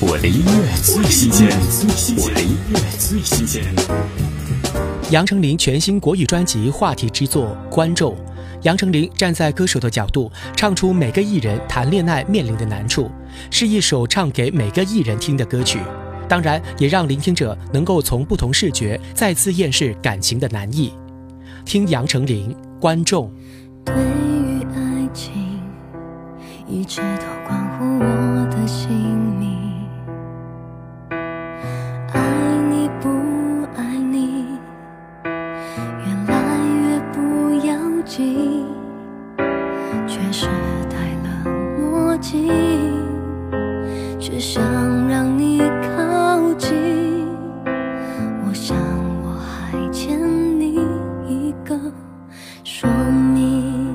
我的音乐最新鲜，我的音乐最新鲜。杨丞琳全新国语专辑话题之作《观众》，杨丞琳站在歌手的角度，唱出每个艺人谈恋爱面临的难处，是一首唱给每个艺人听的歌曲。当然，也让聆听者能够从不同视觉再次验视感情的难易。听杨丞琳《观众》。对于爱情，一切都关乎我的性却是太了墨镜，却想让你靠近。我想我还欠你一个说明。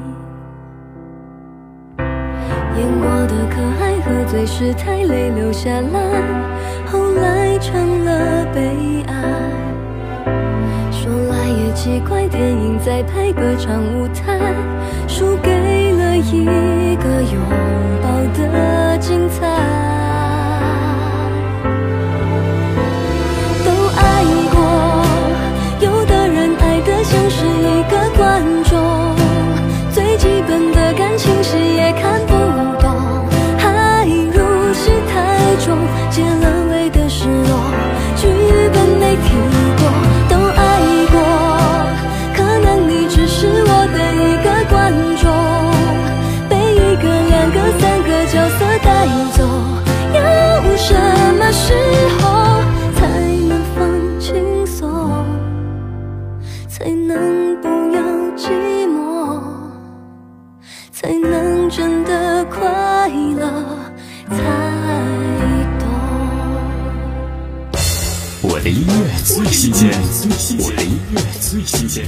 演过的可爱，和最是太累留下来。后来成了悲哀，说来也奇怪，电影在拍歌唱舞台，输给一个拥抱的精彩。都爱过，有的人爱得像是一个观众，最基本的感情戏也看不懂，爱入戏太重，结了尾的失落，剧本没停。走，要什么时候才能不要寂寞，才能真的快乐，才懂。我的音乐最新鲜，我的音乐最新鲜。